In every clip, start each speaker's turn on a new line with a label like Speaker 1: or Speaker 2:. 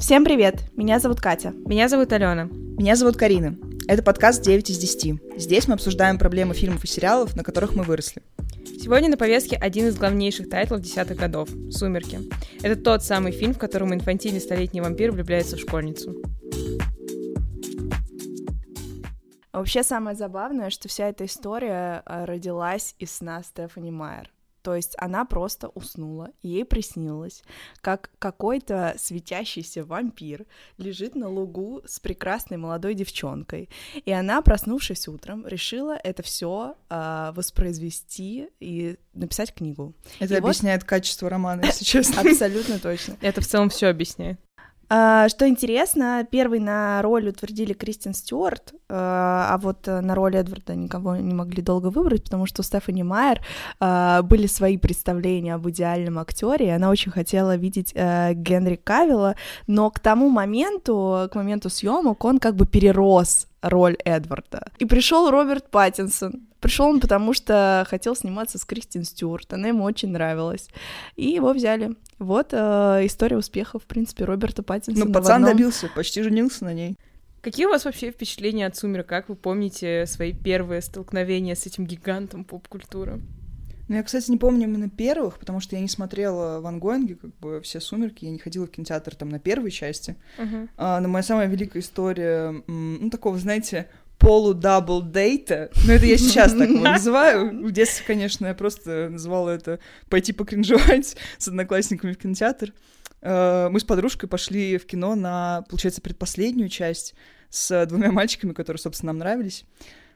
Speaker 1: Всем привет! Меня зовут Катя.
Speaker 2: Меня зовут Алена.
Speaker 3: Меня зовут Карина. Это подкаст 9 из 10. Здесь мы обсуждаем проблемы фильмов и сериалов, на которых мы выросли.
Speaker 2: Сегодня на повестке один из главнейших тайтлов десятых годов — «Сумерки». Это тот самый фильм, в котором инфантильный столетний вампир влюбляется в школьницу.
Speaker 1: Вообще самое забавное, что вся эта история э, родилась из сна Стефани Майер. То есть она просто уснула, и ей приснилось, как какой-то светящийся вампир лежит на лугу с прекрасной молодой девчонкой. И она, проснувшись утром, решила это все э, воспроизвести и написать книгу.
Speaker 3: Это
Speaker 1: и
Speaker 3: объясняет вот... качество романа, если честно.
Speaker 1: Абсолютно точно.
Speaker 2: Это в целом все объясняет.
Speaker 1: А, что интересно, первый на роль утвердили Кристин Стюарт, а, а вот на роль Эдварда никого не могли долго выбрать, потому что у Стефани Майер а, были свои представления об идеальном актере, и она очень хотела видеть э, Генри Кавилла, но к тому моменту, к моменту съемок, он как бы перерос роль Эдварда. И пришел Роберт Паттинсон. Пришел он, потому что хотел сниматься с Кристин Стюарт. Она ему очень нравилась. И его взяли. Вот э, история успеха, в принципе, Роберта Паттинсона.
Speaker 3: Ну, пацан одном... добился, почти женился на ней.
Speaker 2: Какие у вас вообще впечатления от «Сумерек»? Как вы помните свои первые столкновения с этим гигантом поп-культуры?
Speaker 3: Ну, я, кстати, не помню именно первых, потому что я не смотрела Ван Гоинге, как бы все «Сумерки», я не ходила в кинотеатр там на первой части. Uh-huh. А, но моя самая великая история, ну, такого, знаете, полу-дабл дейта. Ну, это я сейчас так его называю. В детстве, конечно, я просто называла это пойти покринжевать с одноклассниками в кинотеатр. Э, мы с подружкой пошли в кино на, получается, предпоследнюю часть с двумя мальчиками, которые, собственно, нам нравились.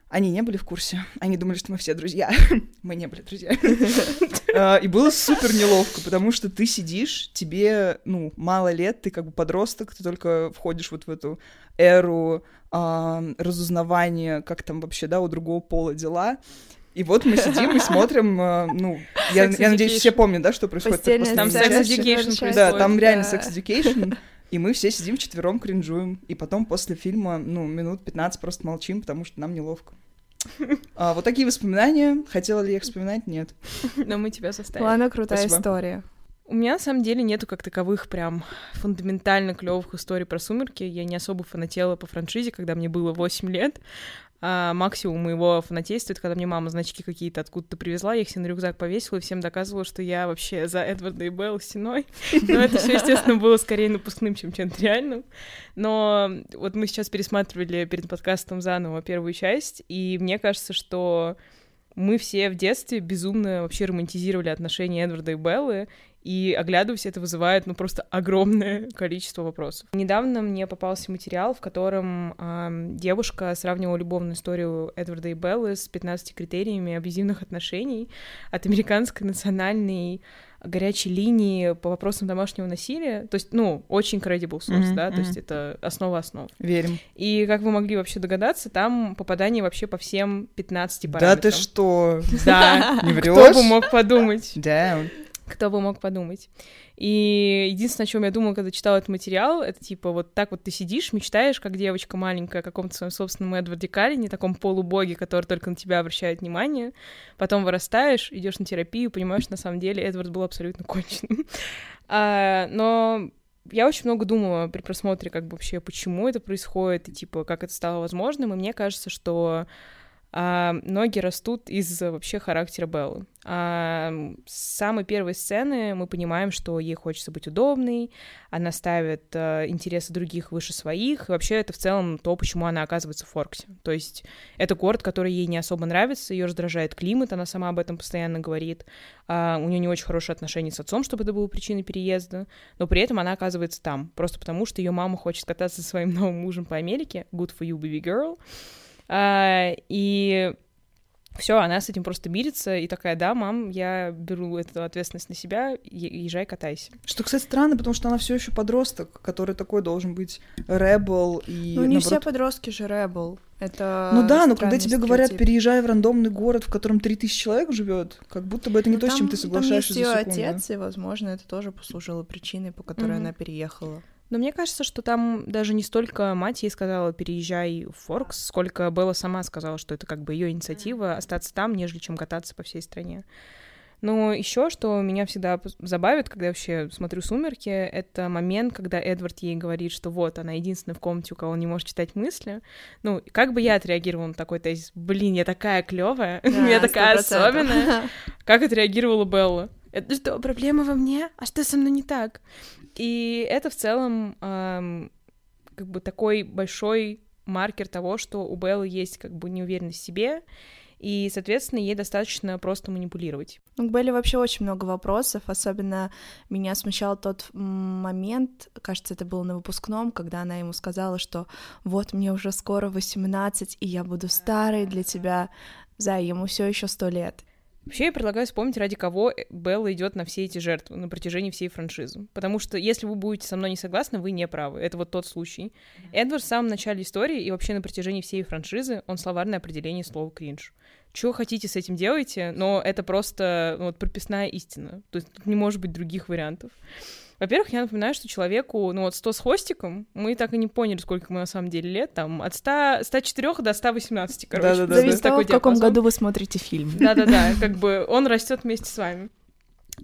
Speaker 3: Они не были в курсе. Они думали, что мы все друзья. мы не были друзья. Э, и было супер неловко, потому что ты сидишь, тебе, ну, мало лет, ты как бы подросток, ты только входишь вот в эту эру разузнавания, как там вообще, да, у другого пола дела. И вот мы сидим и смотрим, э, ну, я, я надеюсь, все помнят, да, что происходит.
Speaker 2: Там Sex Education
Speaker 3: Да, там реально Sex Education. И мы все сидим вчетвером, кринжуем. И потом после фильма, ну, минут 15 просто молчим, потому что нам неловко. А, вот такие воспоминания. Хотела ли я их вспоминать? Нет.
Speaker 2: Но мы тебя заставили.
Speaker 1: Ладно, крутая Спасибо. история.
Speaker 2: У меня на самом деле нету как таковых прям фундаментально клевых историй про сумерки. Я не особо фанатела по франшизе, когда мне было 8 лет. А максимум моего фанатейства, когда мне мама значки какие-то откуда-то привезла, я их все на рюкзак повесила и всем доказывала, что я вообще за Эдварда и Белл стеной. Но это все, естественно, было скорее напускным, чем чем-то реальным. Но вот мы сейчас пересматривали перед подкастом заново первую часть, и мне кажется, что мы все в детстве безумно вообще романтизировали отношения Эдварда и Беллы, и оглядываясь, это вызывает, ну, просто огромное количество вопросов. Недавно мне попался материал, в котором э, девушка сравнивала любовную историю Эдварда и Беллы с 15 критериями абьюзивных отношений от американской национальной горячей линии по вопросам домашнего насилия. То есть, ну, очень credible source, mm-hmm, да, mm-hmm. то есть это основа основ.
Speaker 3: Верим.
Speaker 2: И, как вы могли вообще догадаться, там попадание вообще по всем 15 параметрам.
Speaker 3: Да ты что?
Speaker 2: Да.
Speaker 3: Не врешь?
Speaker 2: Кто бы мог подумать?
Speaker 3: Да.
Speaker 2: Кто бы мог подумать. И единственное, о чем я думала, когда читала этот материал, это типа вот так вот ты сидишь, мечтаешь, как девочка маленькая, о каком-то своем собственном Эдварде Каллине, таком полубоге, который только на тебя обращает внимание. Потом вырастаешь, идешь на терапию, понимаешь, на самом деле Эдвард был абсолютно конченым. А, но я очень много думала при просмотре, как бы вообще, почему это происходит, и типа, как это стало возможным, и мне кажется, что а, ноги растут из вообще характера Беллы. А, с самой первой сцены мы понимаем, что ей хочется быть удобной, она ставит а, интересы других выше своих, и вообще это в целом то, почему она оказывается в Форксе. То есть это город, который ей не особо нравится, ее раздражает климат, она сама об этом постоянно говорит, а, у нее не очень хорошие отношения с отцом, чтобы это было причиной переезда, но при этом она оказывается там, просто потому что ее мама хочет кататься со своим новым мужем по Америке, good for you, baby girl, и все, она с этим просто мирится и такая, да, мам, я беру эту ответственность на себя, езжай, катайся.
Speaker 3: Что, кстати, странно, потому что она все еще подросток, который такой должен быть ребел и.
Speaker 1: Ну, не наоборот... все подростки же ребел. Это
Speaker 3: ну да, но когда тебе говорят, переезжай в рандомный город, в котором 3000 человек живет, как будто бы это не ну, то, там, с чем ты соглашаешься
Speaker 1: там есть
Speaker 3: за
Speaker 1: секунду. отец, и, возможно, это тоже послужило причиной, по которой mm-hmm. она переехала.
Speaker 2: Но мне кажется, что там даже не столько мать ей сказала «переезжай в Форкс», сколько Белла сама сказала, что это как бы ее инициатива остаться там, нежели чем кататься по всей стране. Но еще, что меня всегда забавит, когда я вообще смотрю «Сумерки», это момент, когда Эдвард ей говорит, что вот, она единственная в комнате, у кого он не может читать мысли. Ну, как бы я отреагировала на такой тезис? Блин, я такая клевая, да, я такая особенная. Как отреагировала Белла? Это что, проблема во мне? А что со мной не так? И это в целом эм, как бы такой большой маркер того, что у Беллы есть как бы неуверенность в себе, и, соответственно, ей достаточно просто манипулировать.
Speaker 1: Ну, к Белле вообще очень много вопросов, особенно меня смущал тот момент, кажется, это было на выпускном, когда она ему сказала, что вот мне уже скоро 18, и я буду старой для тебя. Да, ему все еще сто лет.
Speaker 2: Вообще, я предлагаю вспомнить, ради кого Белла идет на все эти жертвы на протяжении всей франшизы. Потому что, если вы будете со мной не согласны, вы не правы. Это вот тот случай. Эдвард в самом начале истории и вообще на протяжении всей франшизы, он словарное определение слова «кринж». Что хотите с этим делайте, но это просто ну, вот прописная истина. То есть тут не может быть других вариантов. Во-первых, я напоминаю, что человеку, ну вот 100 с хвостиком, мы так и не поняли, сколько ему на самом деле лет, там от 100, 104 до 118, короче.
Speaker 1: Да-да-да. Зависит от того, в каком году вы смотрите фильм.
Speaker 2: Да-да-да, как бы он растет вместе с вами.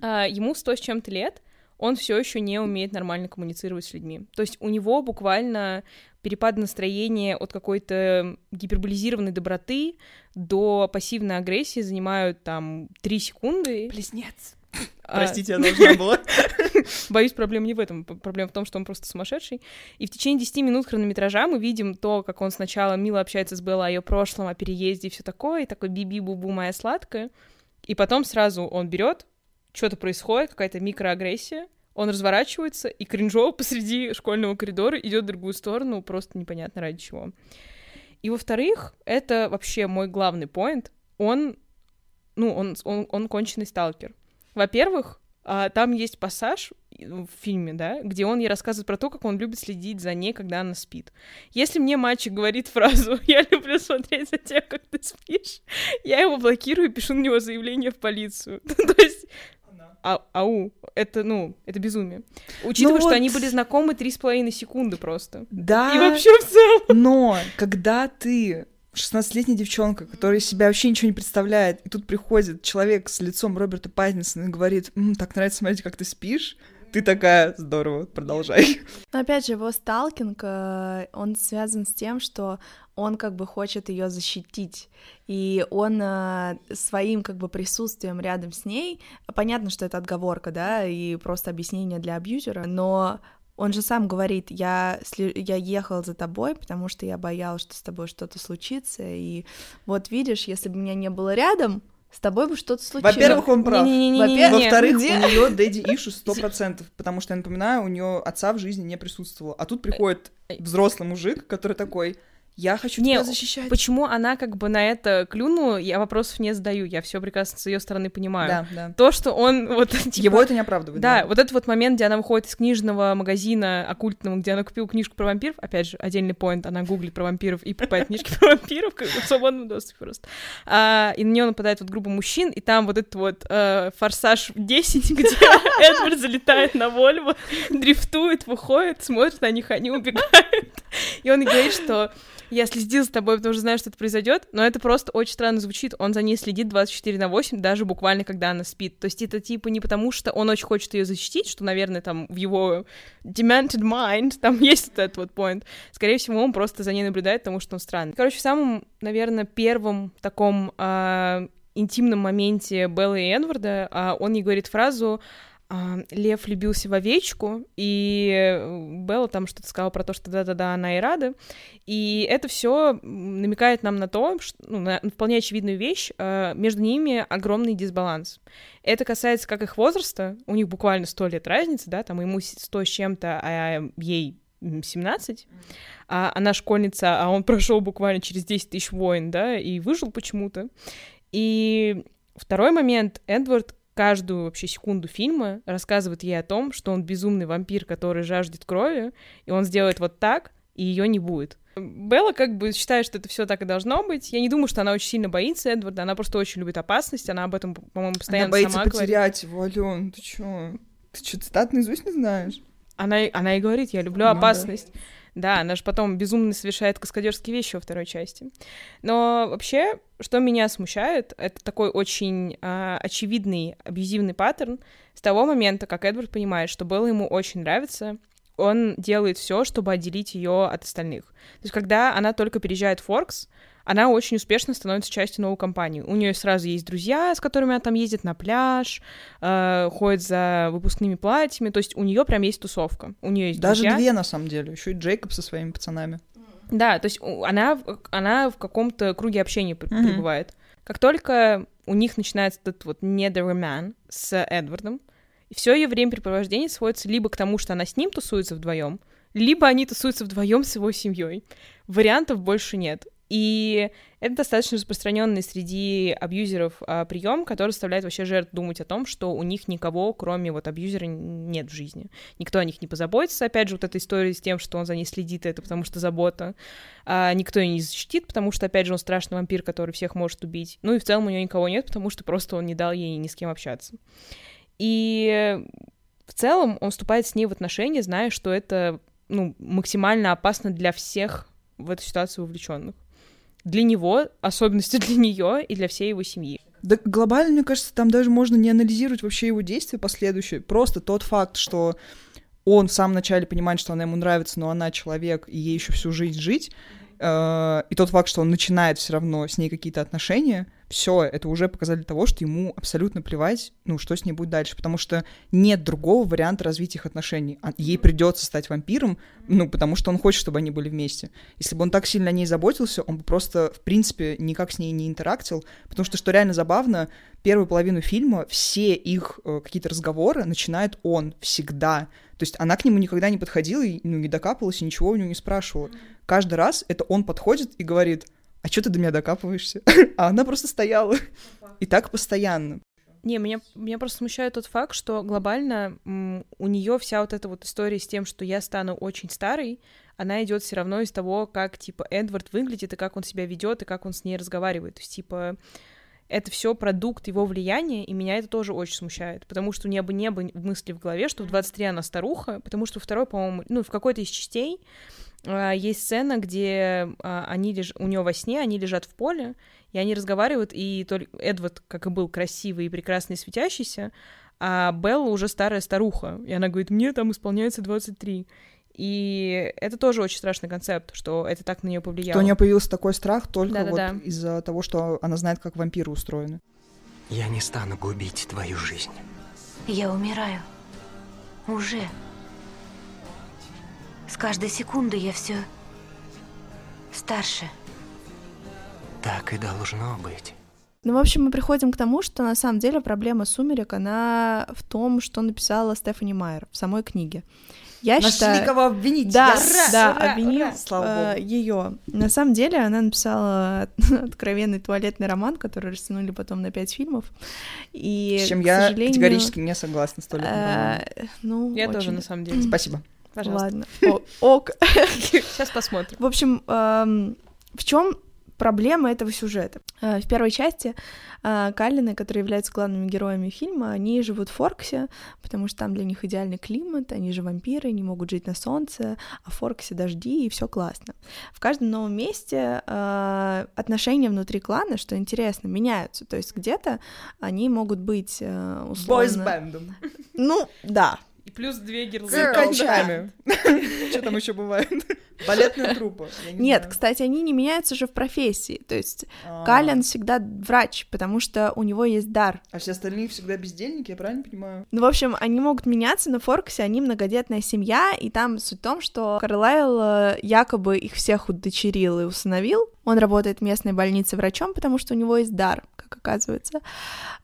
Speaker 2: А, ему 100 с чем-то лет, он все еще не умеет нормально коммуницировать с людьми. То есть у него буквально перепад настроения от какой-то гиперболизированной доброты до пассивной агрессии занимают там 3 секунды.
Speaker 3: Близнец. А, Простите, я должна была.
Speaker 2: Боюсь, проблема не в этом. Проблема в том, что он просто сумасшедший. И в течение 10 минут хронометража мы видим то, как он сначала мило общается с Беллой о ее прошлом, о переезде и все такое, и такой биби-бубу моя сладкая. И потом сразу он берет, что-то происходит, какая-то микроагрессия, он разворачивается и кринжово посреди школьного коридора идет в другую сторону, просто непонятно ради чего. И во-вторых, это вообще мой главный поинт. Он, ну, он, он, он конченый сталкер. Во-первых, а, там есть пассаж в фильме, да, где он ей рассказывает про то, как он любит следить за ней, когда она спит. Если мне мальчик говорит фразу «я люблю смотреть за тем, как ты спишь», я его блокирую и пишу на него заявление в полицию. То есть а, ау, это, ну, это безумие. Учитывая, ну что вот... они были знакомы три с половиной секунды просто.
Speaker 3: Да.
Speaker 2: И вообще в целом.
Speaker 3: Но когда ты 16-летняя девчонка, которая себя вообще ничего не представляет, и тут приходит человек с лицом Роберта Паттинсона и говорит, М, так нравится смотреть, как ты спишь, ты такая, здорово, продолжай.
Speaker 1: Но опять же, его сталкинг, э, он связан с тем, что он как бы хочет ее защитить, и он э, своим как бы присутствием рядом с ней, понятно, что это отговорка, да, и просто объяснение для абьюзера, но он же сам говорит, я, я ехал за тобой, потому что я боялся, что с тобой что-то случится, и вот видишь, если бы меня не было рядом, с тобой бы что-то случилось.
Speaker 3: Во-первых, он прав. Во-вторых, у нее дэдди ишу сто процентов, потому что, я напоминаю, у нее отца в жизни не присутствовало. А тут приходит взрослый мужик, который такой, я хочу не, тебя защищать.
Speaker 2: Почему она как бы на это клюнула, я вопросов не задаю, я все прекрасно с ее стороны понимаю.
Speaker 3: Да, да.
Speaker 2: То, что он вот... Типа,
Speaker 3: Его это не оправдывает.
Speaker 2: Да, да, вот этот вот момент, где она выходит из книжного магазина оккультного, где она купила книжку про вампиров, опять же, отдельный поинт, она гуглит про вампиров и покупает книжки про вампиров в свободном доступе просто. А, и на нее нападает вот группа мужчин, и там вот этот вот э, форсаж 10, где Эдвард залетает на Вольво, дрифтует, выходит, смотрит на них, они убегают. И он говорит, что я следил за тобой, потому что знаю, что это произойдет, но это просто очень странно звучит. Он за ней следит 24 на 8, даже буквально когда она спит. То есть это типа не потому, что он очень хочет ее защитить, что, наверное, там в его demented mind там есть этот вот point. Скорее всего, он просто за ней наблюдает, потому что он странный. Короче, в самом, наверное, первом таком э, интимном моменте Беллы и Эдварда э, он ей говорит фразу а, Лев влюбился в овечку, и Белла там что-то сказала про то, что да-да-да, она и рада. И это все намекает нам на то, что, ну, на вполне очевидную вещь, а, между ними огромный дисбаланс. Это касается как их возраста, у них буквально сто лет разницы, да, там ему сто с чем-то, а ей 17, а она школьница, а он прошел буквально через 10 тысяч войн, да, и выжил почему-то. И второй момент, Эдвард каждую вообще секунду фильма рассказывает ей о том, что он безумный вампир, который жаждет крови, и он сделает вот так, и ее не будет. Белла как бы считает, что это все так и должно быть. Я не думаю, что она очень сильно боится Эдварда, она просто очень любит опасность, она об этом, по-моему, постоянно
Speaker 3: она боится
Speaker 2: сама
Speaker 3: потерять говорит. его, Ален, ты чё? Ты что, цитат наизусть не знаешь?
Speaker 2: Она, она и говорит, я люблю ну, опасность. Да, она же потом безумно совершает каскадерские вещи во второй части. Но вообще, что меня смущает, это такой очень э, очевидный абьюзивный паттерн. С того момента, как Эдвард понимает, что Белла ему очень нравится, он делает все, чтобы отделить ее от остальных. То есть, когда она только переезжает в Форкс, она очень успешно становится частью новой компании. У нее сразу есть друзья, с которыми она там ездит на пляж, э, ходит за выпускными платьями. То есть у нее прям есть тусовка. У нее есть
Speaker 3: Даже
Speaker 2: друзья.
Speaker 3: две, на самом деле. Еще и Джейкоб со своими пацанами.
Speaker 2: Да, то есть она, она в каком-то круге общения mm-hmm. пребывает. Как только у них начинается этот вот недороман с Эдвардом, все ее времяпрепровождение сводится либо к тому, что она с ним тусуется вдвоем, либо они тусуются вдвоем с его семьей. Вариантов больше нет. И это достаточно распространенный среди абьюзеров а, прием, который заставляет вообще жертв думать о том, что у них никого, кроме вот абьюзера, нет в жизни. Никто о них не позаботится. Опять же, вот эта история с тем, что он за ней следит, это потому что забота. А, никто ее не защитит, потому что, опять же, он страшный вампир, который всех может убить. Ну и в целом у нее никого нет, потому что просто он не дал ей ни с кем общаться. И в целом он вступает с ней в отношения, зная, что это ну, максимально опасно для всех в эту ситуацию вовлеченных для него, особенности для нее и для всей его семьи.
Speaker 3: Да глобально, мне кажется, там даже можно не анализировать вообще его действия последующие. Просто тот факт, что он в самом начале понимает, что она ему нравится, но она человек, и ей еще всю жизнь жить, э, и тот факт, что он начинает все равно с ней какие-то отношения, все, это уже показатель того, что ему абсолютно плевать, ну, что с ней будет дальше, потому что нет другого варианта развития их отношений. А ей придется стать вампиром, ну, потому что он хочет, чтобы они были вместе. Если бы он так сильно о ней заботился, он бы просто, в принципе, никак с ней не интерактил, потому что, что реально забавно, первую половину фильма все их э, какие-то разговоры начинает он всегда. То есть она к нему никогда не подходила и ну, не докапывалась, и ничего у него не спрашивала. Каждый раз это он подходит и говорит — а что ты до меня докапываешься? а она просто стояла. И так постоянно.
Speaker 2: Не, меня, меня просто смущает тот факт, что глобально у нее вся вот эта вот история с тем, что я стану очень старой, она идет все равно из того, как типа Эдвард выглядит и как он себя ведет и как он с ней разговаривает. То есть типа это все продукт его влияния, и меня это тоже очень смущает, потому что у нее бы не было мысли в голове, что в 23 она старуха, потому что второй, по-моему, ну, в какой-то из частей а, есть сцена, где а, они леж... у нее во сне, они лежат в поле, и они разговаривают, и только Эдвард, как и был красивый и прекрасный, светящийся, а Белла уже старая старуха, и она говорит, мне там исполняется 23. И это тоже очень страшный концепт, что это так на нее повлияло.
Speaker 3: Что у нее появился такой страх только Да-да-да. вот из-за того, что она знает, как вампиры устроены.
Speaker 4: Я не стану губить твою жизнь.
Speaker 5: Я умираю. Уже. С каждой секунды я все старше.
Speaker 4: Так и должно быть.
Speaker 1: Ну, в общем, мы приходим к тому, что на самом деле проблема «Сумерек», она в том, что написала Стефани Майер в самой книге.
Speaker 3: Я Нашли считаю... кого обвинить.
Speaker 1: Да,
Speaker 3: я
Speaker 1: да, ура, обвинил э, ее. На самом деле она написала откровенный туалетный роман, который растянули потом на пять фильмов. И,
Speaker 3: С чем я сожалению... категорически не согласна с туалетным э,
Speaker 2: Ну, Я очень... тоже, на самом деле.
Speaker 3: Спасибо.
Speaker 1: Пожалуйста. Ладно. О, ок.
Speaker 2: Сейчас посмотрим.
Speaker 1: В общем, эм, в чем проблема этого сюжета? Э, в первой части э, Каллины, которые являются главными героями фильма, они живут в Форксе, потому что там для них идеальный климат, они же вампиры, не могут жить на солнце, а в Форксе дожди, и все классно. В каждом новом месте э, отношения внутри клана, что интересно, меняются. То есть где-то они могут быть условно...
Speaker 3: Бойсбендом.
Speaker 1: Ну, да,
Speaker 2: и плюс две гирлы.
Speaker 3: Циркачами. Что там еще бывает? Балетная труппа.
Speaker 1: Нет, кстати, они не меняются же в профессии. То есть а. Калин всегда врач, потому что у него есть дар.
Speaker 3: А все остальные всегда бездельники, я правильно понимаю?
Speaker 1: Ну, в общем, они могут меняться, на Форксе они многодетная семья, и там суть в том, что Карлайл э, якобы их всех удочерил и усыновил. Он работает в местной больнице врачом, потому что у него есть дар, как оказывается.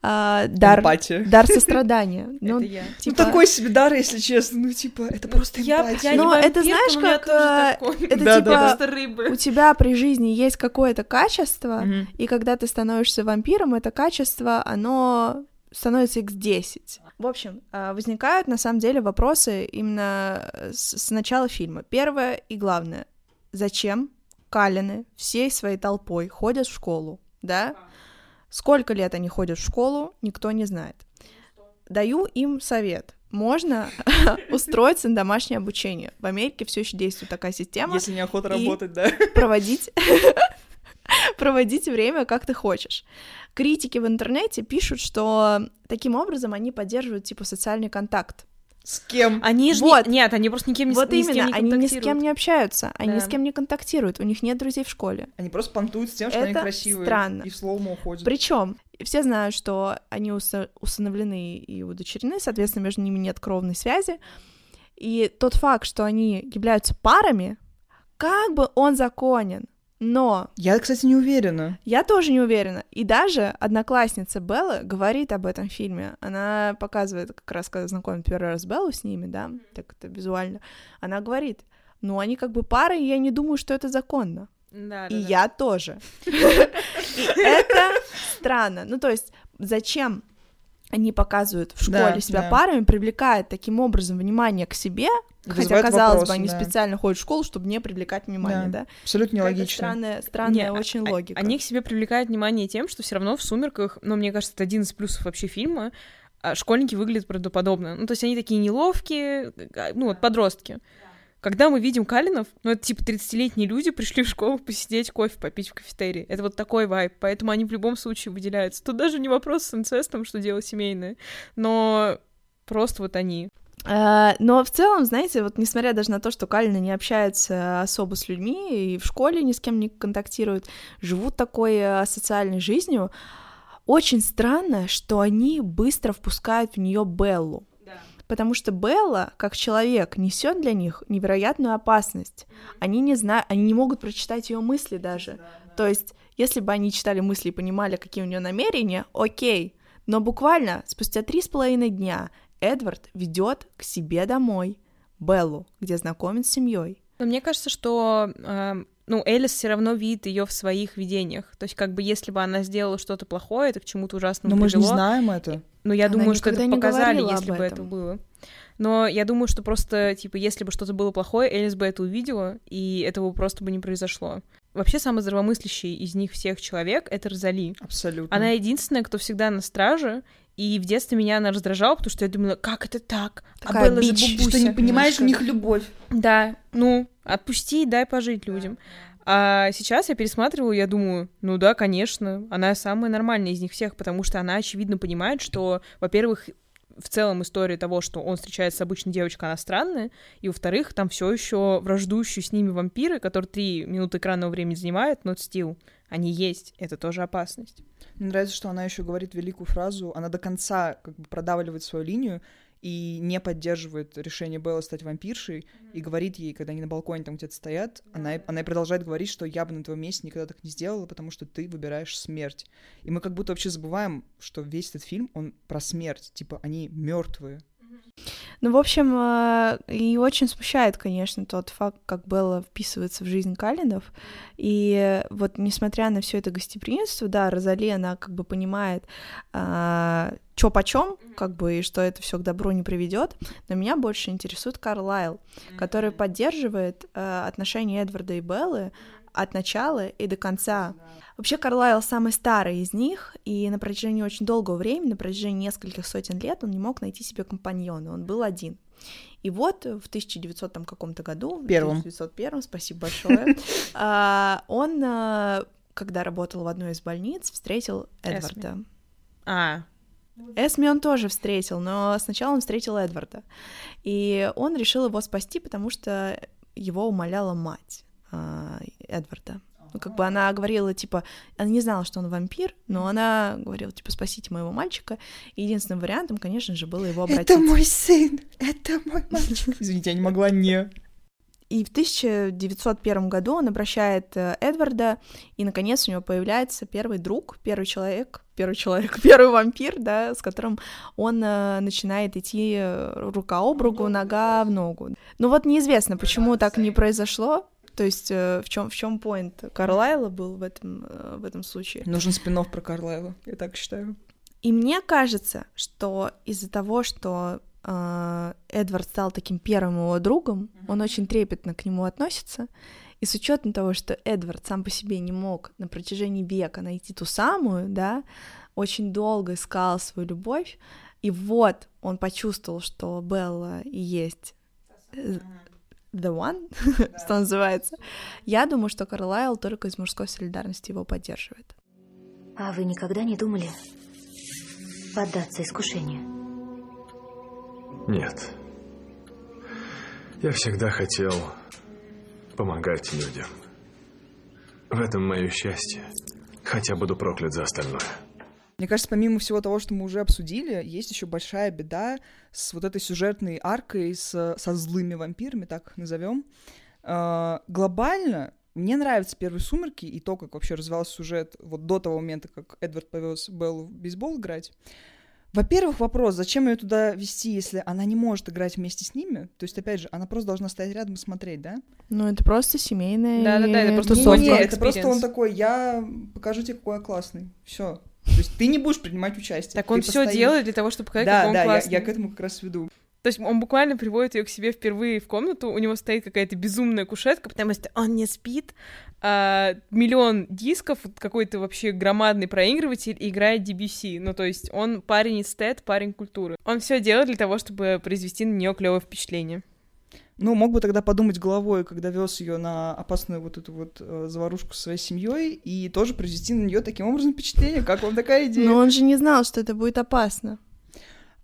Speaker 1: А, дар,
Speaker 3: Эмпатия.
Speaker 1: дар сострадания.
Speaker 2: Ну, это я.
Speaker 3: Типа... Ну, такой себе дар, если честно. Ну, типа, это просто эмпатия.
Speaker 1: Я, Но это, знаешь, как... Э, это да, типа, да, рыбы. у тебя при жизни есть какое-то качество, mm и когда ты становишься вампиром, это качество, оно становится x10. В общем, а, возникают на самом деле вопросы именно с, с начала фильма. Первое и главное. Зачем Калины всей своей толпой ходят в школу, да? Сколько лет они ходят в школу, никто не знает. Даю им совет. можно устроиться на домашнее обучение. В Америке все еще действует такая система.
Speaker 3: Если неохота
Speaker 1: И
Speaker 3: работать, да.
Speaker 1: Проводить проводить время как ты хочешь. Критики в интернете пишут, что таким образом они поддерживают типа социальный контакт.
Speaker 3: С кем?
Speaker 2: Они же
Speaker 1: Вот.
Speaker 2: не... Нет, они просто никем не
Speaker 1: вот
Speaker 2: ни с кем
Speaker 1: именно,
Speaker 2: не
Speaker 1: они ни с кем не общаются, они ни
Speaker 2: Да.
Speaker 1: с кем не контактируют, у них нет друзей в школе.
Speaker 3: Они просто понтуют с тем, что они
Speaker 1: Это
Speaker 3: красивые.
Speaker 1: странно.
Speaker 3: И в слоумо уходят.
Speaker 1: Причем все знают, что они уса- усыновлены и удочерены, соответственно, между ними нет кровной связи. И тот факт, что они являются парами, как бы он законен. Но
Speaker 3: Я, кстати, не уверена.
Speaker 1: я тоже не уверена. И даже одноклассница Беллы говорит об этом фильме. Она показывает, как раз когда знакомит первый раз Беллу с ними, да, так это визуально. Она говорит, ну, они как бы пары, и я не думаю, что это законно.
Speaker 2: Да,
Speaker 1: И
Speaker 2: да, да.
Speaker 1: я тоже. И это странно. Ну, то есть, зачем они показывают в школе
Speaker 3: Да,
Speaker 1: себя
Speaker 3: да.
Speaker 1: парами, привлекают таким образом внимание к себе, хотя,
Speaker 3: Вызывают
Speaker 1: казалось
Speaker 3: вопросы,
Speaker 1: бы, они
Speaker 3: да.
Speaker 1: специально ходят в школу, чтобы не привлекать внимание, да?
Speaker 3: Абсолютно
Speaker 1: Какая-то
Speaker 3: нелогично.
Speaker 1: Странная, странная
Speaker 2: Не,
Speaker 1: очень
Speaker 2: а-
Speaker 1: логика.
Speaker 2: Они к себе привлекают внимание тем, что все равно в «Сумерках», ну, мне кажется, это один из плюсов вообще фильма, а, школьники выглядят правдоподобно. Ну, то есть они такие неловкие, а, ну, вот подростки. Когда мы видим Калинов, ну, это типа 30-летние люди пришли в школу посидеть, кофе попить в кафетерии. Это вот такой вайб, поэтому они в любом случае выделяются. Тут даже не вопрос с инцестом, что дело семейное, но просто вот они.
Speaker 1: А, Но в целом, знаете, вот несмотря даже на то, что Калины не общаются особо с людьми и в школе ни с кем не контактируют, живут такой э, социальной жизнью, очень странно, что они быстро впускают в нее Беллу. Потому что Белла, как человек, несет для них невероятную опасность. Они не знают, они не могут прочитать ее мысли даже. То есть, если бы они читали мысли и понимали, какие у нее намерения, окей. Но буквально спустя три с половиной дня Эдвард ведет к себе домой Беллу, где знакомит с семьей.
Speaker 2: Но мне кажется, что эм, ну, Элис все равно видит ее в своих видениях. То есть, как бы, если бы она сделала что-то плохое, это к чему-то ужасному
Speaker 3: Но мы же не
Speaker 2: привело.
Speaker 3: знаем это.
Speaker 2: Но я
Speaker 1: Она
Speaker 2: думаю, что это показали, если бы
Speaker 1: этом.
Speaker 2: это было. Но я думаю, что просто, типа, если бы что-то было плохое, Элис бы это увидела, и этого просто бы не произошло. Вообще, самый здравомыслящий из них всех человек — это Розали.
Speaker 3: Абсолютно.
Speaker 2: Она единственная, кто всегда на страже, и в детстве меня она раздражала, потому что я думала, как это так?
Speaker 1: Такая
Speaker 2: а Белла же
Speaker 1: бич,
Speaker 2: бабуся.
Speaker 3: Что не понимаешь, у
Speaker 1: немножко.
Speaker 3: них любовь.
Speaker 2: Да, ну, отпусти, дай пожить людям. А сейчас я пересматриваю, я думаю, ну да, конечно, она самая нормальная из них всех, потому что она, очевидно, понимает, что, во-первых, в целом история того, что он встречается с обычной девочкой, она странная, и, во-вторых, там все еще враждующие с ними вампиры, которые три минуты экранного времени занимают, но стил, они есть, это тоже опасность.
Speaker 3: Мне нравится, что она еще говорит великую фразу. Она до конца как бы продавливает свою линию и не поддерживает решение Беллы стать вампиршей, и говорит ей, когда они на балконе там где-то стоят, она, она и продолжает говорить, что я бы на твоем месте никогда так не сделала, потому что ты выбираешь смерть. И мы как будто вообще забываем, что весь этот фильм, он про смерть. Типа, они мертвые.
Speaker 1: Ну, в общем, э, и очень смущает, конечно, тот факт, как Белла вписывается в жизнь Калинов. И вот несмотря на все это гостеприимство, да, Розали, она как бы понимает, что почем, как бы, и что это все к добру не приведет. Но меня больше интересует Карлайл, который поддерживает э, отношения Эдварда и Беллы от начала и до конца. Вообще Карлайл самый старый из них, и на протяжении очень долгого времени, на протяжении нескольких сотен лет он не мог найти себе компаньона, он был один. И вот в 1900 там каком-то году, в
Speaker 3: Первом.
Speaker 1: 1901, спасибо большое, а, он, а, когда работал в одной из больниц, встретил Эдварда.
Speaker 2: А,
Speaker 1: Эсми он тоже встретил, но сначала он встретил Эдварда. И он решил его спасти, потому что его умоляла мать Эдварда. Ну, как бы она говорила, типа, она не знала, что он вампир, но она говорила, типа, спасите моего мальчика. И единственным вариантом, конечно же, было его обратить.
Speaker 3: Это мой сын! Это мой мальчик! Извините, я не могла не...
Speaker 1: И в 1901 году он обращает э, Эдварда, и, наконец, у него появляется первый друг, первый человек, первый человек, первый вампир, да, с которым он э, начинает идти э, рука об руку, нога в ногу. Ну вот неизвестно, почему так не произошло, то есть э, в чем в чем поинт Карлайла был в этом э, в этом случае.
Speaker 3: Нужен спин про Карлайла, я так считаю.
Speaker 1: И мне кажется, что из-за того, что э, Эдвард стал таким первым его другом, он очень трепетно к нему относится. И с учетом того, что Эдвард сам по себе не мог на протяжении века найти ту самую, да, очень долго искал свою любовь, и вот он почувствовал, что Белла и есть the one, что называется, я думаю, что Карлайл только из мужской солидарности его поддерживает.
Speaker 5: А вы никогда не думали поддаться искушению?
Speaker 6: Нет. Я всегда хотел помогать людям. В этом мое счастье. Хотя буду проклят за остальное.
Speaker 3: Мне кажется, помимо всего того, что мы уже обсудили, есть еще большая беда с вот этой сюжетной аркой с, со злыми вампирами, так их назовем. Э, глобально мне нравятся первые «Сумерки» и то, как вообще развивался сюжет вот до того момента, как Эдвард повез Беллу в бейсбол играть. Во-первых, вопрос, зачем ее туда вести, если она не может играть вместе с ними? То есть, опять же, она просто должна стоять рядом и смотреть, да?
Speaker 1: Ну, это просто семейная
Speaker 2: Да-да-да, это просто
Speaker 3: не, не, это просто он такой, я покажу тебе, какой я классный. Все. То есть ты не будешь принимать участие.
Speaker 2: Так он все делает для того, чтобы показать,
Speaker 3: да,
Speaker 2: какой
Speaker 3: да,
Speaker 2: он классный.
Speaker 3: Я, я к этому как раз веду.
Speaker 2: То есть он буквально приводит ее к себе впервые в комнату, у него стоит какая-то безумная кушетка, потому что он не спит, а, миллион дисков, какой-то вообще громадный проигрыватель и играет DBC. Ну, то есть он парень эстет, парень культуры. Он все делает для того, чтобы произвести на нее клевое впечатление.
Speaker 3: Ну, мог бы тогда подумать головой, когда вез ее на опасную вот эту вот э, заварушку со своей семьей, и тоже произвести на нее таким образом впечатление. Как вам такая идея?
Speaker 1: Но он же не знал, что это будет опасно.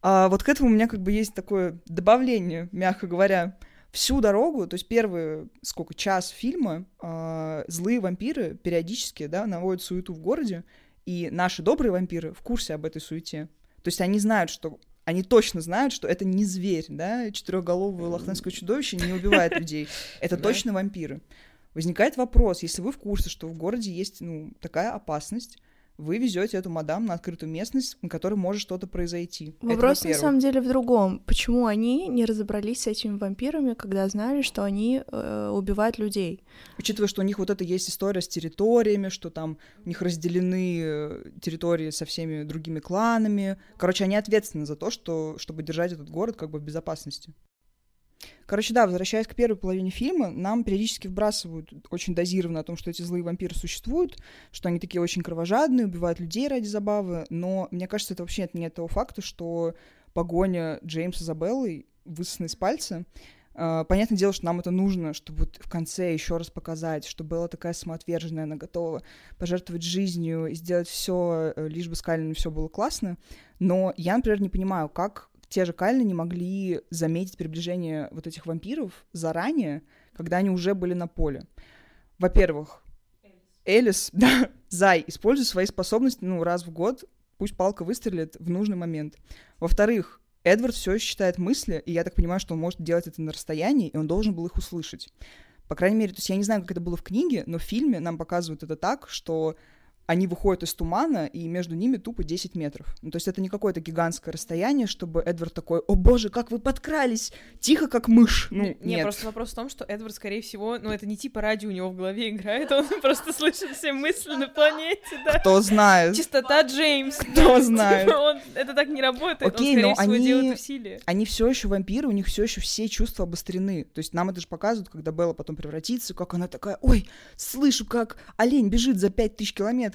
Speaker 3: А вот к этому у меня как бы есть такое добавление, мягко говоря. Всю дорогу, то есть первые, сколько, час фильма, э, злые вампиры периодически, да, наводят суету в городе, и наши добрые вампиры в курсе об этой суете. То есть они знают, что они точно знают, что это не зверь, да, четырехголовое лохнесское чудовище не убивает людей. Это точно вампиры. Возникает вопрос, если вы в курсе, что в городе есть ну, такая опасность, вы везете эту мадам на открытую местность, на которой может что-то произойти.
Speaker 1: Вопрос
Speaker 3: Это,
Speaker 1: на самом деле в другом. Почему они не разобрались с этими вампирами, когда знали, что они э, убивают людей?
Speaker 3: Учитывая, что у них вот это есть история с территориями, что там у них разделены э, территории со всеми другими кланами. Короче, они ответственны за то, что, чтобы держать этот город как бы в безопасности. Короче, да, возвращаясь к первой половине фильма, нам периодически вбрасывают очень дозированно о том, что эти злые вампиры существуют, что они такие очень кровожадные, убивают людей ради забавы, но мне кажется, это вообще нет того факта, что погоня Джеймса за Беллой высосана из пальца. Uh, понятное дело, что нам это нужно, чтобы вот в конце еще раз показать, что Белла такая самоотверженная, она готова пожертвовать жизнью и сделать все, э, лишь бы с Калином все было классно. Но я, например, не понимаю, как те же Кальны не могли заметить приближение вот этих вампиров заранее, когда они уже были на поле. Во-первых, Элис, да, Зай, использует свои способности, ну, раз в год, пусть палка выстрелит в нужный момент. Во-вторых, Эдвард все еще читает мысли, и я так понимаю, что он может делать это на расстоянии, и он должен был их услышать. По крайней мере, то есть я не знаю, как это было в книге, но в фильме нам показывают это так, что они выходят из тумана, и между ними тупо 10 метров. Ну, то есть это не какое-то гигантское расстояние, чтобы Эдвард такой, о боже, как вы подкрались, тихо, как мышь. Ну,
Speaker 2: не,
Speaker 3: нет.
Speaker 2: просто вопрос в том, что Эдвард, скорее всего, ну, это не типа радио у него в голове играет, он просто слышит все мысли на планете, да.
Speaker 3: Кто знает.
Speaker 2: Чистота Джеймс.
Speaker 3: Кто знает.
Speaker 2: Типа он, это так не работает,
Speaker 3: Окей,
Speaker 2: он,
Speaker 3: но
Speaker 2: скорее всего,
Speaker 3: они,
Speaker 2: делает усилия.
Speaker 3: Они все еще вампиры, у них все еще все чувства обострены. То есть нам это же показывают, когда Белла потом превратится, как она такая, ой, слышу, как олень бежит за 5000 километров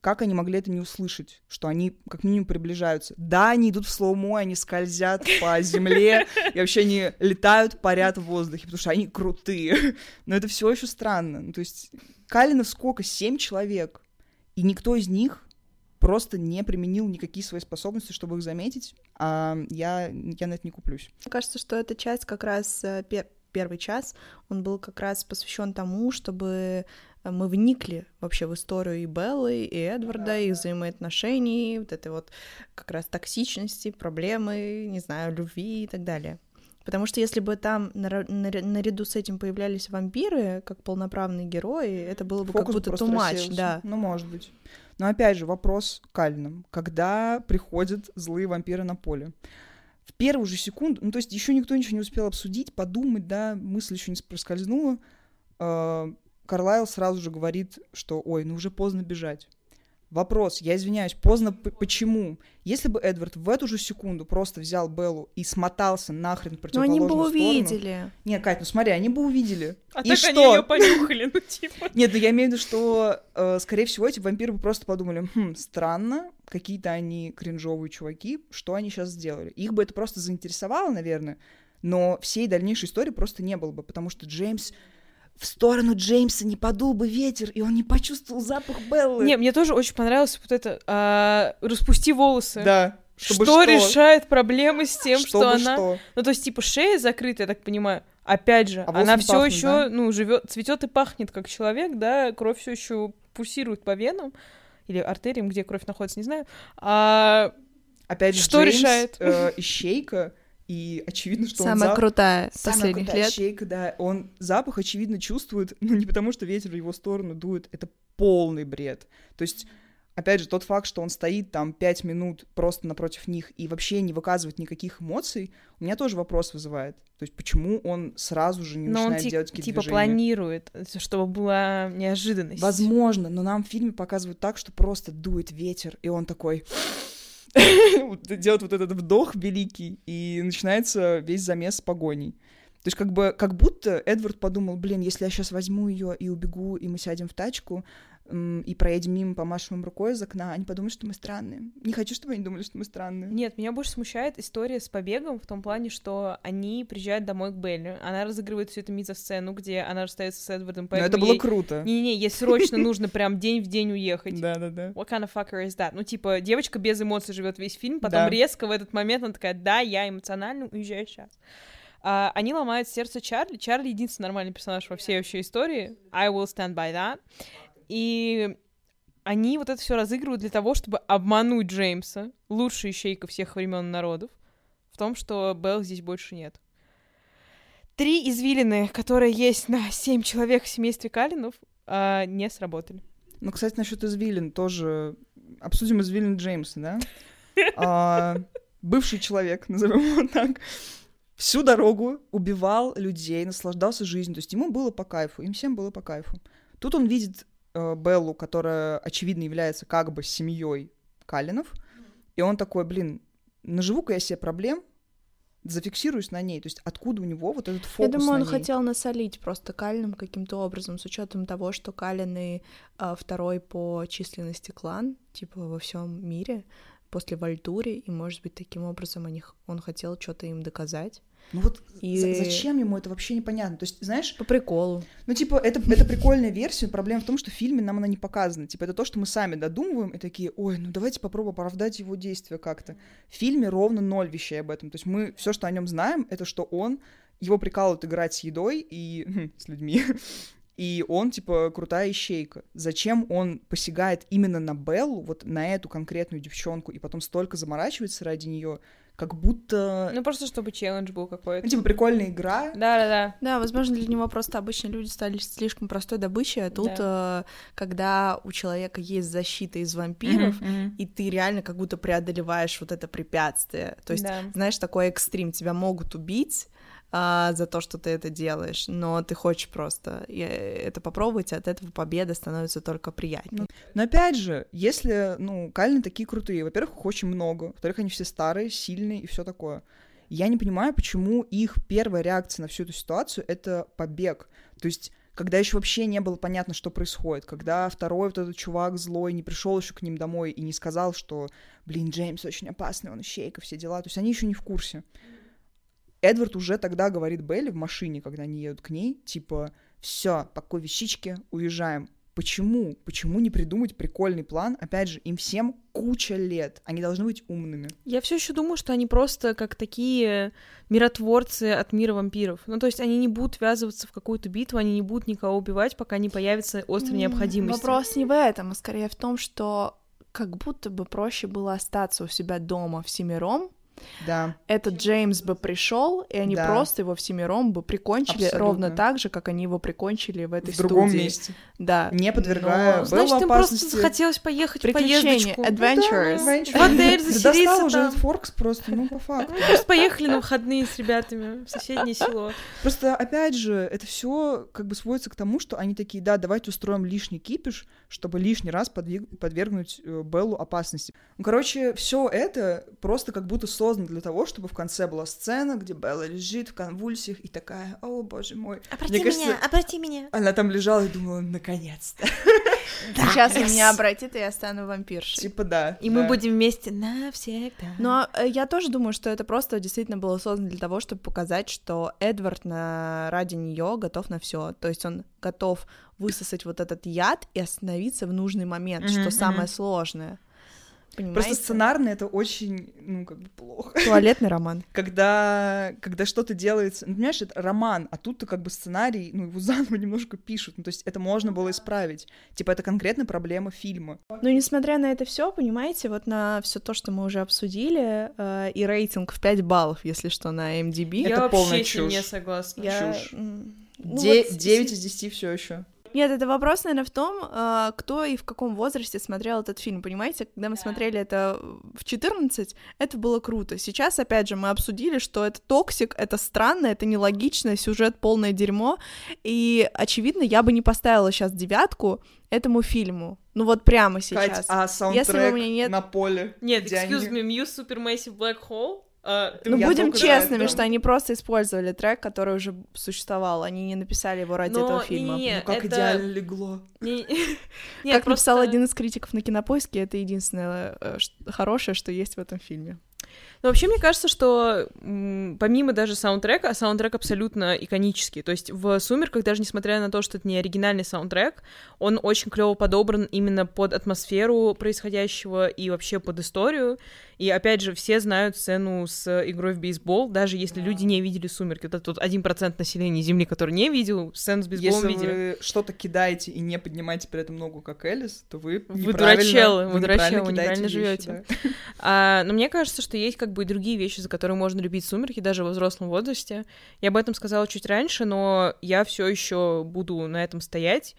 Speaker 3: как они могли это не услышать, что они как минимум приближаются? Да, они идут в слоумо, они скользят по земле, и вообще они летают, парят в воздухе, потому что они крутые. Но это все еще странно. Ну, то есть Калинов сколько? Семь человек. И никто из них просто не применил никакие свои способности, чтобы их заметить, а я, я на это не куплюсь.
Speaker 1: Мне кажется, что эта часть как раз э, пер первый час, он был как раз посвящен тому, чтобы мы вникли вообще в историю и Беллы, и Эдварда, их взаимоотношений, вот этой вот как раз токсичности, проблемы, не знаю, любви и так далее. Потому что если бы там наряду с этим появлялись вампиры, как полноправные герои, это было бы Фокус как будто тумач, да.
Speaker 3: Ну, может быть. Но опять же, вопрос кальным. Когда приходят злые вампиры на поле? В первую же секунду, ну, то есть еще никто ничего не успел обсудить, подумать, да, мысль еще не проскользнула, а, Карлайл сразу же говорит, что ой, ну уже поздно бежать. Вопрос, я извиняюсь, поздно почему? Если бы Эдвард в эту же секунду просто взял Беллу и смотался нахрен в противоположную
Speaker 1: Но они бы
Speaker 3: сторону...
Speaker 1: увидели.
Speaker 3: Нет, Кать, ну смотри, они бы увидели.
Speaker 2: А
Speaker 3: и
Speaker 2: так
Speaker 3: что?
Speaker 2: они ее понюхали, ну типа.
Speaker 3: Нет, ну я имею в виду, что, э, скорее всего, эти вампиры бы просто подумали, хм, странно, какие-то они кринжовые чуваки, что они сейчас сделали. Их бы это просто заинтересовало, наверное, но всей дальнейшей истории просто не было бы, потому что Джеймс в сторону Джеймса не подул бы ветер, и он не почувствовал запах Беллы.
Speaker 2: Не, мне тоже очень понравилось вот это а, «распусти волосы».
Speaker 3: Да.
Speaker 2: Что, решает проблемы с тем,
Speaker 3: Чтобы
Speaker 2: что она...
Speaker 3: что?
Speaker 2: Ну, то есть, типа, шея закрыта, я так понимаю. Опять же,
Speaker 3: А
Speaker 2: она все еще,
Speaker 3: да?
Speaker 2: ну, живет, цветет и пахнет как человек, да, кровь все еще пульсирует по венам или артериям, где кровь находится, не знаю. А
Speaker 3: Опять же,
Speaker 2: Что
Speaker 3: Джеймс,
Speaker 2: решает?
Speaker 3: э, ищейка, и очевидно, что он
Speaker 1: Самая
Speaker 3: за-
Speaker 1: крутая
Speaker 3: Самая
Speaker 1: последних
Speaker 3: крутая
Speaker 1: лет.
Speaker 3: щейка, да. Он запах, очевидно, чувствует, ну, не потому что ветер в его сторону дует, это полный бред. То есть, опять же, тот факт, что он стоит там пять минут просто напротив них и вообще не выказывает никаких эмоций, у меня тоже вопрос вызывает. То есть, почему он сразу же не
Speaker 2: но он
Speaker 3: начинает
Speaker 2: ти-
Speaker 3: делать какие-то
Speaker 2: типа
Speaker 3: движения?
Speaker 2: планирует, чтобы была неожиданность.
Speaker 3: Возможно, но нам в фильме показывают так, что просто дует ветер, и он такой делает вот этот вдох великий, и начинается весь замес погоней. То есть как бы, как будто Эдвард подумал, блин, если я сейчас возьму ее и убегу, и мы сядем в тачку, и проедем мимо, помашем им рукой из окна, они подумают, что мы странные. Не хочу, чтобы они думали, что мы странные.
Speaker 2: Нет, меня больше смущает история с побегом в том плане, что они приезжают домой к Белле. Она разыгрывает всю эту мизосцену, где она расстается с Эдвардом,
Speaker 3: Но это было
Speaker 2: ей-
Speaker 3: круто.
Speaker 2: Не-не, ей срочно нужно прям день в день уехать.
Speaker 3: Да-да-да.
Speaker 2: What kind of fucker is that? Ну, типа, девочка без эмоций живет весь фильм, потом резко в этот момент она такая, да, я эмоционально уезжаю сейчас. А, они ломают сердце Чарли. Чарли единственный нормальный персонаж во всей вообще истории. I will stand by that. И они вот это все разыгрывают для того, чтобы обмануть Джеймса, лучшая ищейка всех времен народов, в том, что Белл здесь больше нет. Три извилины, которые есть на семь человек в семействе Калинов, а, не сработали.
Speaker 3: Ну, кстати, насчет извилин тоже обсудим извилин Джеймса, да? А, бывший человек, назовем его так, всю дорогу убивал людей, наслаждался жизнью. То есть ему было по кайфу, им всем было по кайфу. Тут он видит э, Беллу, которая, очевидно, является как бы семьей Калинов, и он такой, блин, наживу-ка я себе проблем, зафиксируюсь на ней. То есть откуда у него вот этот фокус
Speaker 1: Я думаю, он
Speaker 3: ней?
Speaker 1: хотел насолить просто Калином каким-то образом, с учетом того, что Калины а, второй по численности клан, типа во всем мире, после Вальтури, и, может быть, таким образом они, он хотел что-то им доказать.
Speaker 3: Ну вот
Speaker 1: И-
Speaker 3: за- зачем ему это вообще непонятно. То есть, знаешь,
Speaker 1: По приколу.
Speaker 3: Ну, типа, это, это прикольная версия, проблема в том, что в фильме нам она не показана. Типа, это то, что мы сами додумываем, и такие, ой, ну давайте попробуем оправдать его действия как-то. В фильме ровно ноль вещей об этом. То есть мы все, что о нем знаем, это что он, его прикалывают играть с едой и с людьми. И он, типа, крутая ищейка. Зачем он посягает именно на Беллу, вот на эту конкретную девчонку, и потом столько заморачивается ради нее, как будто...
Speaker 2: Ну, просто чтобы челлендж был
Speaker 3: Ну,
Speaker 2: какой-то.
Speaker 3: типа, прикольная игра,
Speaker 2: Да-да-да.
Speaker 1: Да, возможно, для него просто обычно люди стали слишком простой добычей, а тут, э, когда у человека есть защита из вампиров, и ты реально как будто преодолеваешь вот это препятствие. То есть,
Speaker 2: Да.
Speaker 1: знаешь, такой экстрим, тебя могут убить а, за то, что ты это делаешь, но ты хочешь просто э, это попробовать, и от этого победа становится только приятнее.
Speaker 3: Но опять же, если, ну, Калины такие крутые, во-первых, их очень много, во-вторых, они все старые, сильные и все такое. Я не понимаю, почему их первая реакция на всю эту ситуацию — это побег. То есть когда еще вообще не было понятно, что происходит, когда второй вот этот чувак злой не пришел еще к ним домой и не сказал, что, блин, Джеймс очень опасный, он ищейка, все дела, то есть они еще не в курсе. Эдвард уже тогда говорит Белли в машине, когда они едут к ней, типа, все, пакуй вещички, уезжаем. Почему? Почему не придумать прикольный план? Опять же, им всем куча лет. Они должны быть умными.
Speaker 2: Я все еще думаю, что они просто как такие миротворцы от мира вампиров. Ну, то есть они не будут ввязываться в какую-то битву, они не будут никого убивать, пока не появится острая необходимость.
Speaker 1: Вопрос не в этом, а скорее в том, что как будто бы проще было остаться у себя дома всемиром,
Speaker 3: Да.
Speaker 1: этот Джеймс бы пришел, и они
Speaker 3: Да.
Speaker 1: просто его всемиром бы прикончили
Speaker 3: Абсолютно.
Speaker 1: ровно так же, как они его прикончили в этой
Speaker 3: В другом
Speaker 1: студии.
Speaker 3: месте.
Speaker 1: Да.
Speaker 3: Не подвергая
Speaker 1: Но-
Speaker 2: Значит, им просто захотелось поехать в поездочку.
Speaker 1: adventures.
Speaker 2: В отель
Speaker 3: Да
Speaker 2: заселиться
Speaker 3: достал уже
Speaker 2: там.
Speaker 3: этот Форкс просто, ну, по факту.
Speaker 2: Просто поехали на выходные с ребятами в соседнее село.
Speaker 3: Просто, опять же, это все как бы сводится к тому, что они такие, да, давайте устроим лишний кипиш, чтобы лишний раз подвергнуть э, Беллу опасности. Ну, короче, все это просто как будто создано для того, чтобы в конце была сцена, где Белла лежит в конвульсиях и такая, о, боже мой. Мне кажется,
Speaker 2: обрати меня.
Speaker 3: она там лежала и думала, наконец-то.
Speaker 1: Сейчас он меня обратит, и я стану вампиршей.
Speaker 3: Типа да.
Speaker 2: И мы
Speaker 3: да.
Speaker 2: будем вместе навсегда.
Speaker 1: Но э, я тоже думаю, что это просто действительно было создано для того, чтобы показать, что Эдвард на... ради нее готов на все. То есть он готов высосать вот этот яд и остановиться в нужный момент,
Speaker 2: Мгм,
Speaker 1: что
Speaker 2: мгм.
Speaker 1: самое сложное. Понимаете?
Speaker 3: Просто сценарно это очень, ну, как бы плохо.
Speaker 1: Туалетный роман.
Speaker 3: Когда, когда что-то делается, ну, понимаешь, это роман, а тут-то как бы сценарий, ну, его заново немножко пишут, ну, то есть это можно было исправить. Типа, это конкретно проблема фильма.
Speaker 1: Но несмотря на это все, понимаете, вот на все то, что мы уже обсудили, э, и рейтинг в 5 баллов, если что, на MDB.
Speaker 2: Я
Speaker 3: Это
Speaker 2: вообще
Speaker 3: полная
Speaker 2: ним не
Speaker 3: чушь.
Speaker 2: согласна.
Speaker 1: я...
Speaker 3: чушь.
Speaker 1: ну
Speaker 3: Де-
Speaker 1: вот с-
Speaker 3: 9 из 10 все еще.
Speaker 1: Нет, это вопрос, наверное, в том, э, кто и в каком возрасте смотрел этот фильм. Понимаете, когда мы смотрели это в 14, это было круто. Сейчас, опять же, мы обсудили, что это toxic, это странно, это нелогично, сюжет полное дерьмо. И, очевидно, я бы не поставила сейчас девятку этому фильму. Ну вот прямо сейчас.
Speaker 3: Кать, а
Speaker 1: Если
Speaker 3: саундтрек
Speaker 1: у меня нет-
Speaker 3: на поле?
Speaker 2: Нет, excuse me, Muse Supermassive Black Hole. Ты
Speaker 1: Ну, будем честными, что они просто использовали трек, который уже существовал. Они не написали его ради
Speaker 2: Но
Speaker 1: этого фильма.
Speaker 2: не-не-не,
Speaker 3: Ну, как
Speaker 2: это-
Speaker 3: идеально легло.
Speaker 2: Не-
Speaker 1: как
Speaker 2: Нет,
Speaker 1: написал
Speaker 2: просто-
Speaker 1: один из критиков на кинопоиске, это единственное э, ш- хорошее, что есть в этом фильме.
Speaker 2: Ну, вообще, мне кажется, что м, помимо даже саундтрека, саундтрек абсолютно иконический. То есть в «Сумерках», даже несмотря на то, что это не оригинальный саундтрек, он очень клево подобран именно под атмосферу происходящего и вообще под историю. И, опять же, все знают сцену с игрой в бейсбол, даже если люди не видели «Сумерки». Это тот 1% населения Земли, который не видел сцену с бейсболом,
Speaker 3: Если
Speaker 2: видели.
Speaker 3: вы что-то кидаете и не поднимаете при этом ногу, как Элис, то вы
Speaker 2: Вы дурачелы, вы дурачелы, вы неправильно живете.
Speaker 3: да.
Speaker 2: А, но мне кажется, что есть как бы и другие вещи, за которые можно любить сумерки даже во взрослом возрасте. Я об этом сказала чуть раньше, но я все еще буду на этом стоять.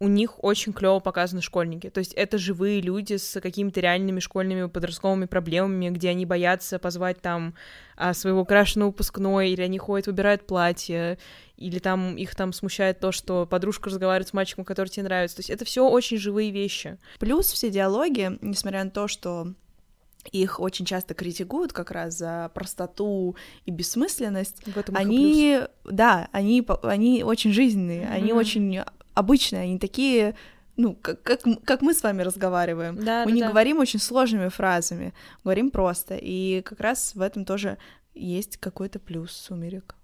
Speaker 2: У них очень клево показаны школьники. То есть это живые люди с какими-то реальными школьными подростковыми проблемами, где они боятся позвать там а, своего краша на выпускной, или они ходят, выбирают платье, или там их там смущает то, что подружка разговаривает с мальчиком, который тебе нравится. То есть это все очень живые вещи.
Speaker 1: Плюс все диалоги, несмотря на то, что их очень часто критикуют как раз за простоту и бессмысленность,
Speaker 2: В этом их и плюс.
Speaker 1: они, да, они, они очень жизненные, они
Speaker 2: Мгм.
Speaker 1: очень обычные, они такие, ну, как, как, как мы с вами разговариваем.
Speaker 2: Да,
Speaker 1: мы
Speaker 2: да,
Speaker 1: не
Speaker 2: да.
Speaker 1: говорим очень сложными фразами, говорим просто, и как раз в этом тоже есть какой-то плюс сумерек.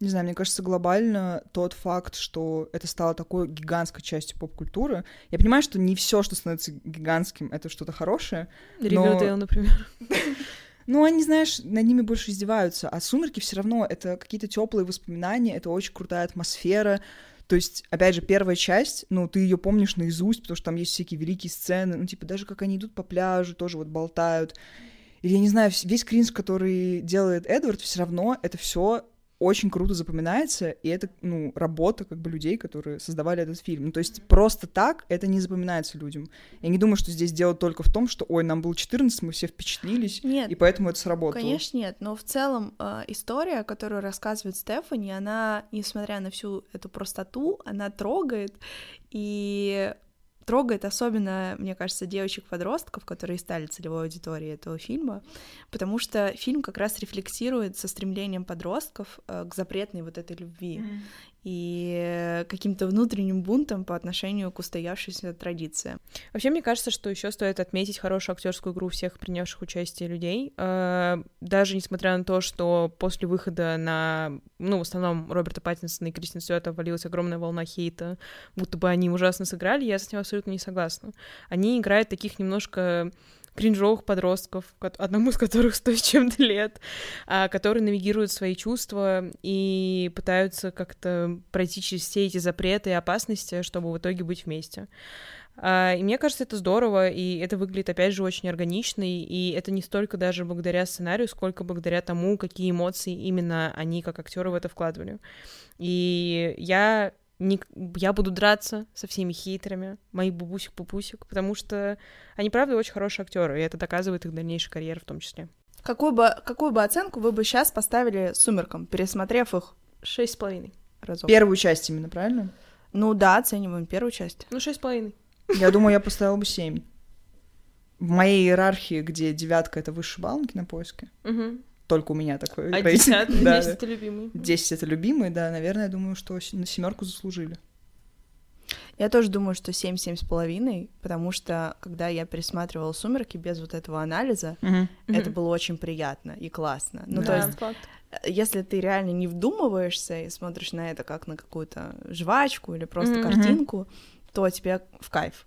Speaker 3: Не знаю, мне кажется, глобально тот факт, что это стало такой гигантской частью поп-культуры. Я понимаю, что не все, что становится гигантским, это что-то хорошее.
Speaker 2: Ривердейл, например.
Speaker 3: Ну, они, знаешь, над ними больше издеваются. А сумерки все равно это какие-то теплые воспоминания, это очень крутая атмосфера. То есть, опять же, первая часть, ну, ты ее помнишь наизусть, потому что там есть всякие великие сцены, ну, типа, даже как они идут по пляжу, тоже вот болтают. Или, я не знаю, весь кринж, который делает Эдвард, все равно это все очень круто запоминается, и это, ну, работа как бы людей, которые создавали этот фильм. Ну, то есть просто так это не запоминается людям. Я не думаю, что здесь дело только в том, что, ой, нам было 14, мы все впечатлились,
Speaker 1: Нет,
Speaker 3: и поэтому это сработало.
Speaker 1: Конечно, нет, но в целом э, история, которую рассказывает Стефани, она, несмотря на всю эту простоту, она трогает, и трогает особенно, мне кажется, девочек-подростков, которые стали целевой аудиторией этого фильма, потому что фильм как раз рефлексирует со стремлением подростков э, к запретной вот этой любви и каким-то внутренним бунтом по отношению к устоявшейся традиции.
Speaker 2: Вообще, мне кажется, что еще стоит отметить хорошую актерскую игру всех принявших участие людей. Э, Даже несмотря на то, что после выхода на, ну, в основном Роберта Паттинсона и Кристин Стюарт валилась огромная волна хейта, будто бы они ужасно сыграли, я с этим абсолютно не согласна. Они играют таких немножко кринжовых подростков, одному из которых сто с чем-то лет, а, которые навигируют свои чувства и пытаются как-то пройти через все эти запреты и опасности, чтобы в итоге быть вместе. А, и мне кажется, это здорово, и это выглядит, опять же, очень органично, и это не столько даже благодаря сценарию, сколько благодаря тому, какие эмоции именно они, как актеры, в это вкладывали. И я не, я буду драться со всеми хейтерами, моих бубусик-пупусик, потому что они, правда, очень хорошие актеры, и это доказывает их дальнейшую карьеру в том числе.
Speaker 1: Какую бы, какую бы оценку вы бы сейчас поставили «Сумеркам», пересмотрев их
Speaker 2: шесть с половиной
Speaker 3: разов? Первую часть именно, правильно?
Speaker 1: Ну да, оцениваем первую часть.
Speaker 2: Ну, шесть с половиной.
Speaker 3: Я думаю, я поставила бы семь. В моей иерархии, где девятка — это высший балл на кинопоиске, угу. Только у меня такой
Speaker 2: а рейтинг. да, 10 — это любимый.
Speaker 3: 10 — это любимый, да, наверное, я думаю, что на семерку заслужили.
Speaker 1: Я тоже думаю, что 7-7 с половиной, потому что когда я пересматривала «Сумерки» без вот этого анализа, uh-huh. это uh-huh. было очень приятно и классно. Ну, да, то есть, факт. если ты реально не вдумываешься и смотришь на это как на какую-то жвачку или просто uh-huh. картинку, то тебе в кайф.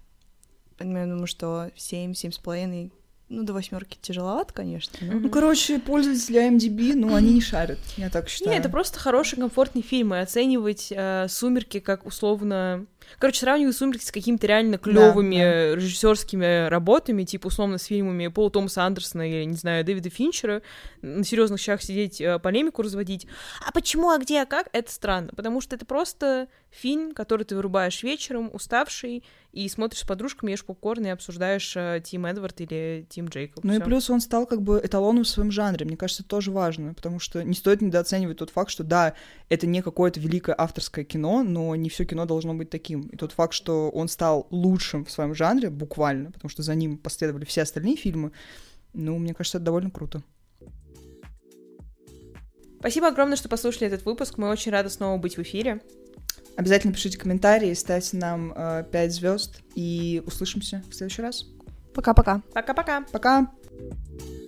Speaker 1: Я думаю, что 7, 7 с половиной ну, до восьмерки тяжеловато, конечно.
Speaker 3: Но... Ну, короче, пользователи IMDb, ну, они не шарят, я так считаю.
Speaker 2: Нет, это просто хороший, комфортный фильм, и оценивать э, «Сумерки» как условно Короче, сравниваю «Сумерки» с какими-то реально клевыми да, да. режиссерскими работами, типа, условно, с фильмами Пола Томаса Андерсона или, не знаю, Дэвида Финчера, на серьезных щах сидеть, э, полемику разводить. А почему, а где, а как? Это странно, потому что это просто фильм, который ты вырубаешь вечером, уставший, и смотришь с подружками, ешь попкорн и обсуждаешь э, Тим Эдвард или Тим Джейкоб.
Speaker 3: Ну Всё. и плюс он стал как бы эталоном в своем жанре. Мне кажется, это тоже важно, потому что не стоит недооценивать тот факт, что да, это не какое-то великое авторское кино, но не все кино должно быть таким. И тот факт, что он стал лучшим в своем жанре, буквально, потому что за ним последовали все остальные фильмы, ну, мне кажется, это довольно круто.
Speaker 2: Спасибо огромное, что послушали этот выпуск. Мы очень рады снова быть в эфире.
Speaker 3: Обязательно пишите комментарии, ставьте нам э, 5 звезд и услышимся в следующий раз.
Speaker 1: Пока-пока.
Speaker 2: Пока-пока.
Speaker 3: Пока. -пока. Пока.